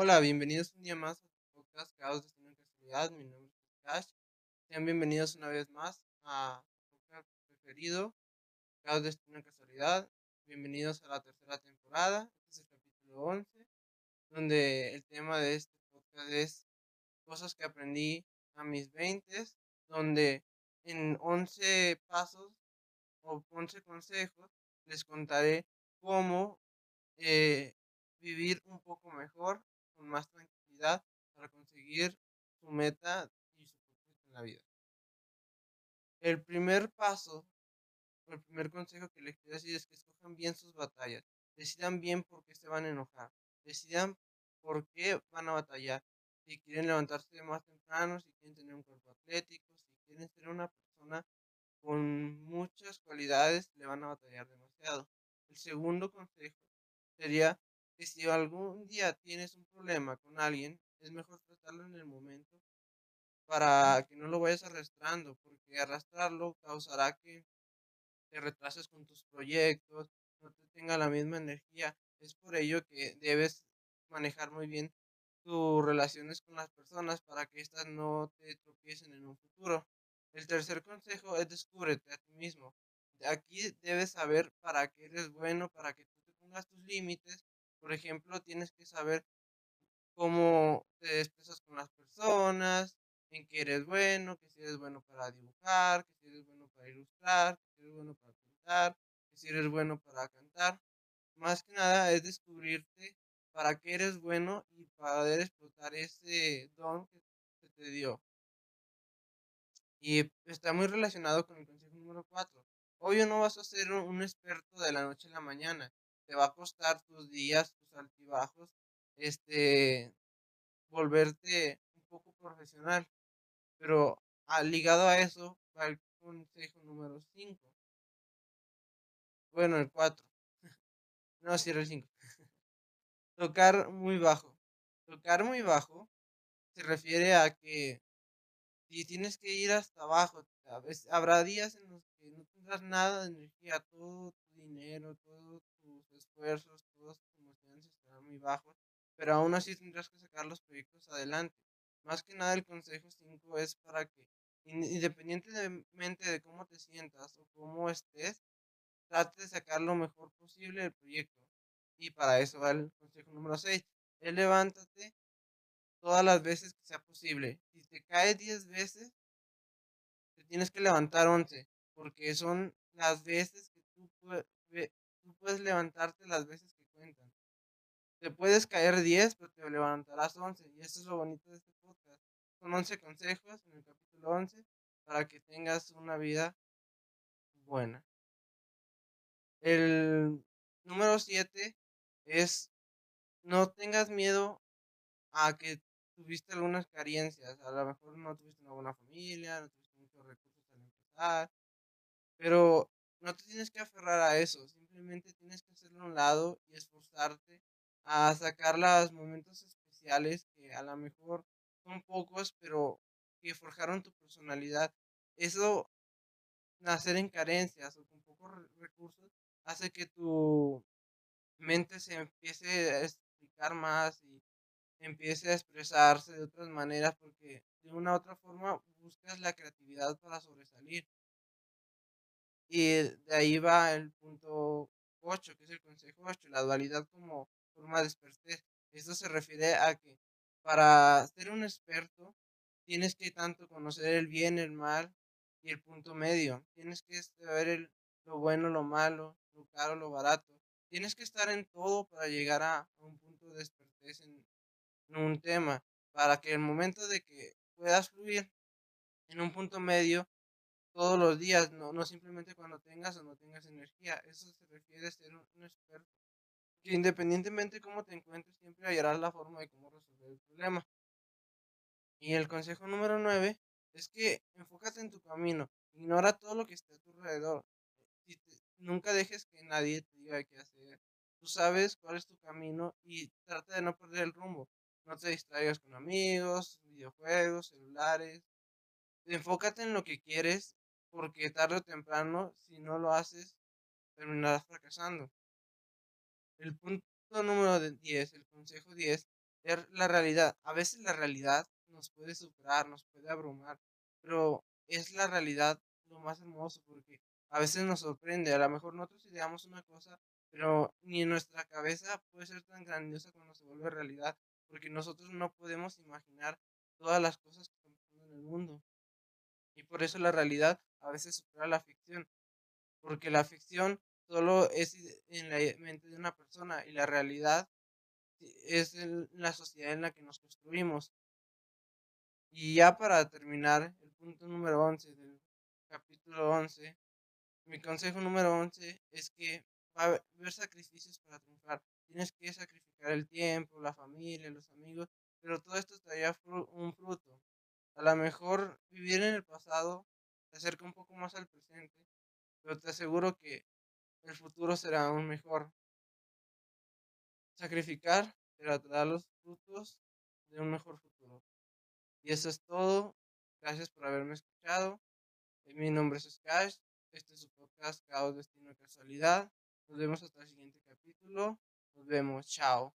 Hola, bienvenidos un día más a tu podcast Caos Destino en Casualidad. Mi nombre es Cash. Sean bienvenidos una vez más a tu podcast preferido, Caos Destino en Casualidad. Bienvenidos a la tercera temporada. Este es el capítulo 11, donde el tema de este podcast es cosas que aprendí a mis 20, donde en 11 pasos o 11 consejos les contaré cómo eh, vivir un poco mejor, con más tranquilidad, para conseguir su meta y su propósito en la vida. El primer paso, el primer consejo que les quiero decir es que escojan bien sus batallas, decidan bien por qué se van a enojar, decidan por qué van a batallar, si quieren levantarse más temprano, si quieren tener un cuerpo atlético, si quieren ser una persona con muchas cualidades, le van a batallar demasiado. El segundo consejo sería que si algún día tienes un problema con alguien, es mejor tratarlo en el momento para que no lo vayas arrastrando, porque arrastrarlo causará que te retrases con tus proyectos, no te tenga la misma energía. Es por ello que debes manejar muy bien tus relaciones con las personas para que éstas no te tropiecen en un futuro. El tercer consejo es descúbrete a ti mismo. Aquí debes saber para qué eres bueno, para que tú te pongas tus límites por ejemplo, tienes que saber cómo te expresas con las personas, en qué eres bueno, que si eres bueno para dibujar, que si eres bueno para ilustrar, que si eres bueno para pintar, que si eres bueno para cantar. Más que nada es descubrirte para qué eres bueno y poder explotar ese don que se te dio. Y está muy relacionado con el consejo número 4. Obvio no vas a ser un experto de la noche a la mañana te va a costar tus días, tus altibajos, este, volverte un poco profesional. Pero ah, ligado a eso el consejo número 5. Bueno, el 4. no, si era el 5. Tocar muy bajo. Tocar muy bajo se refiere a que si tienes que ir hasta abajo, habrá días en los que no tendrás nada de energía, todo tu dinero, todo esfuerzos, todas tus emociones estarán muy bajos, pero aún así tendrás que sacar los proyectos adelante. Más que nada el consejo 5 es para que, independientemente de cómo te sientas o cómo estés, trate de sacar lo mejor posible del proyecto. Y para eso va el consejo número 6. Es levántate todas las veces que sea posible. Si te caes 10 veces, te tienes que levantar 11, porque son las veces que tú tú puedes levantarte las veces que cuentan. Te puedes caer 10, pero te levantarás 11. Y eso es lo bonito de este podcast. Son 11 consejos en el capítulo 11 para que tengas una vida buena. El número 7 es no tengas miedo a que tuviste algunas carencias. A lo mejor no tuviste una buena familia, no tuviste muchos recursos al empezar. Pero no te tienes que aferrar a eso, simplemente tienes que hacerlo a un lado y esforzarte a sacar los momentos especiales que a lo mejor son pocos, pero que forjaron tu personalidad. Eso, nacer en carencias o con pocos recursos, hace que tu mente se empiece a explicar más y empiece a expresarse de otras maneras porque de una u otra forma buscas la creatividad para sobresalir. Y de ahí va el punto 8, que es el consejo 8, la dualidad como forma de expertez. Esto se refiere a que para ser un experto tienes que tanto conocer el bien, el mal y el punto medio. Tienes que saber lo bueno, lo malo, lo caro, lo barato. Tienes que estar en todo para llegar a, un punto de expertez en, en un tema, para que el momento de que puedas fluir en un punto medio todos los días, no, no simplemente cuando tengas o no tengas energía. Eso se refiere a ser un, experto. Que independientemente de cómo te encuentres, siempre hallarás la forma de cómo resolver el problema. Y el consejo número 9 es que enfócate en tu camino. Ignora todo lo que está a tu alrededor. Nunca dejes que nadie te diga qué hacer. Tú sabes cuál es tu camino y trata de no perder el rumbo. No te distraigas con amigos, videojuegos, celulares. Enfócate en lo que quieres porque tarde o temprano, si no lo haces, terminarás fracasando. El punto número 10, el consejo 10, ver la realidad. A veces la realidad nos puede superar, nos puede abrumar, pero es la realidad lo más hermoso porque a veces nos sorprende. A lo mejor nosotros ideamos una cosa, pero ni en nuestra cabeza puede ser tan grandiosa cuando se vuelve realidad, porque nosotros no podemos imaginar todas las cosas que están pasando en el mundo. Y por eso la realidad a veces supera la ficción, porque la ficción solo es en la mente de una persona y la realidad es la sociedad en la que nos construimos. Y ya para terminar, el punto número 11 del capítulo 11, mi consejo número 11 es que va a haber sacrificios para triunfar. Tienes que sacrificar el tiempo, la familia, los amigos, pero todo esto traerá un fruto. A lo mejor vivir en el pasado te acerca un poco más al presente, pero te aseguro que el futuro será aún mejor. Sacrificar para dar los frutos de un mejor futuro. Y eso es todo. Gracias por haberme escuchado. Eh, mi nombre es Skash. Este es su podcast Caos, Destino y Casualidad. Nos vemos hasta el siguiente capítulo. Nos vemos. Chao.